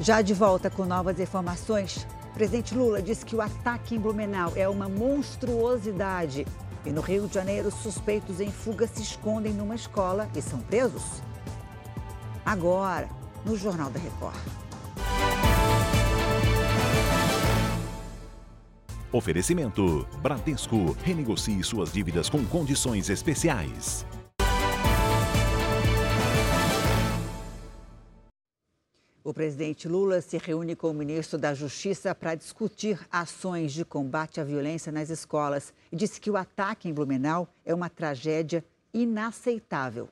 Já de volta com novas informações, o presidente Lula disse que o ataque em Blumenau é uma monstruosidade. E no Rio de Janeiro, suspeitos em fuga se escondem numa escola e são presos. Agora, no Jornal da Record. Oferecimento: Bradesco. Renegocie suas dívidas com condições especiais. O presidente Lula se reúne com o ministro da Justiça para discutir ações de combate à violência nas escolas e disse que o ataque em Blumenau é uma tragédia inaceitável.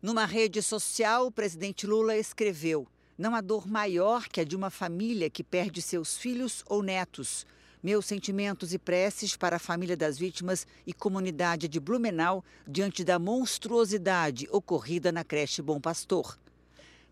Numa rede social, o presidente Lula escreveu: Não há dor maior que a de uma família que perde seus filhos ou netos. Meus sentimentos e preces para a família das vítimas e comunidade de Blumenau diante da monstruosidade ocorrida na creche Bom Pastor.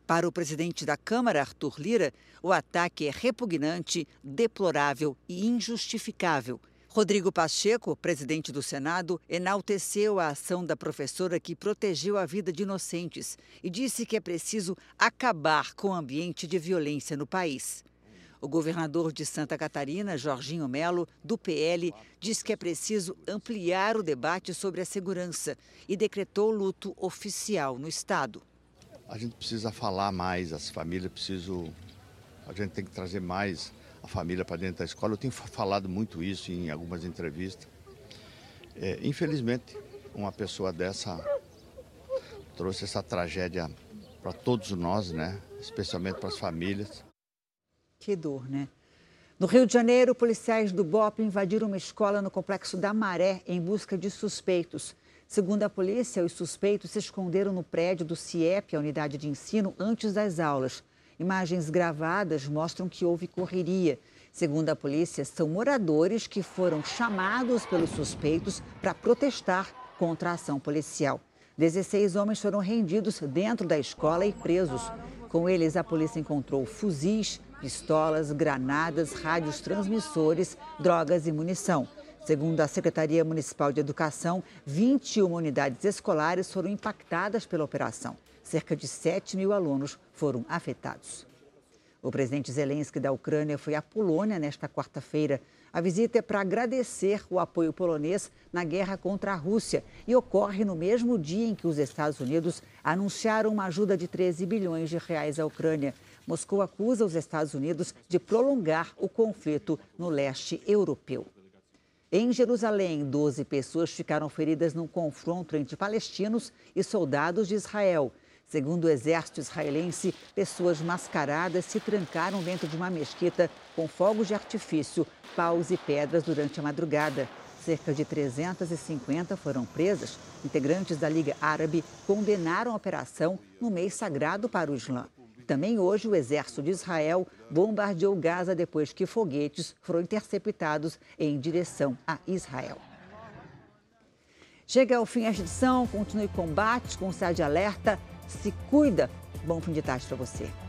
Para o presidente da Câmara, Arthur Lira, o ataque é repugnante, deplorável e injustificável. Rodrigo Pacheco, presidente do Senado, enalteceu a ação da professora que protegeu a vida de inocentes e disse que é preciso acabar com o ambiente de violência no país. O governador de Santa Catarina, Jorginho Melo, do PL, diz que é preciso ampliar o debate sobre a segurança e decretou luto oficial no estado a gente precisa falar mais, as famílias precisam. A gente tem que trazer mais a família para dentro da escola. Eu tenho falado muito isso em algumas entrevistas. É, infelizmente, uma pessoa dessa trouxe essa tragédia para todos nós, né? Especialmente para as famílias. Que dor, né? No Rio de Janeiro, policiais do BOP invadiram uma escola no complexo da Maré em busca de suspeitos. Segundo a polícia, os suspeitos se esconderam no prédio do CIEP, a unidade de ensino, antes das aulas. Imagens gravadas mostram que houve correria. Segundo a polícia, são moradores que foram chamados pelos suspeitos para protestar contra a ação policial. 16 homens foram rendidos dentro da escola e presos. Com eles, a polícia encontrou fuzis, pistolas, granadas, rádios transmissores, drogas e munição. Segundo a Secretaria Municipal de Educação, 21 unidades escolares foram impactadas pela operação. Cerca de 7 mil alunos foram afetados. O presidente Zelensky da Ucrânia foi à Polônia nesta quarta-feira. A visita é para agradecer o apoio polonês na guerra contra a Rússia e ocorre no mesmo dia em que os Estados Unidos anunciaram uma ajuda de 13 bilhões de reais à Ucrânia. Moscou acusa os Estados Unidos de prolongar o conflito no leste europeu. Em Jerusalém, 12 pessoas ficaram feridas num confronto entre palestinos e soldados de Israel. Segundo o exército israelense, pessoas mascaradas se trancaram dentro de uma mesquita com fogos de artifício, paus e pedras durante a madrugada. Cerca de 350 foram presas. Integrantes da Liga Árabe condenaram a operação no mês sagrado para o Islã. Também hoje, o exército de Israel bombardeou Gaza depois que foguetes foram interceptados em direção a Israel. Chega ao fim esta edição, continue combate com o de alerta. Se cuida. Bom fim de tarde para você.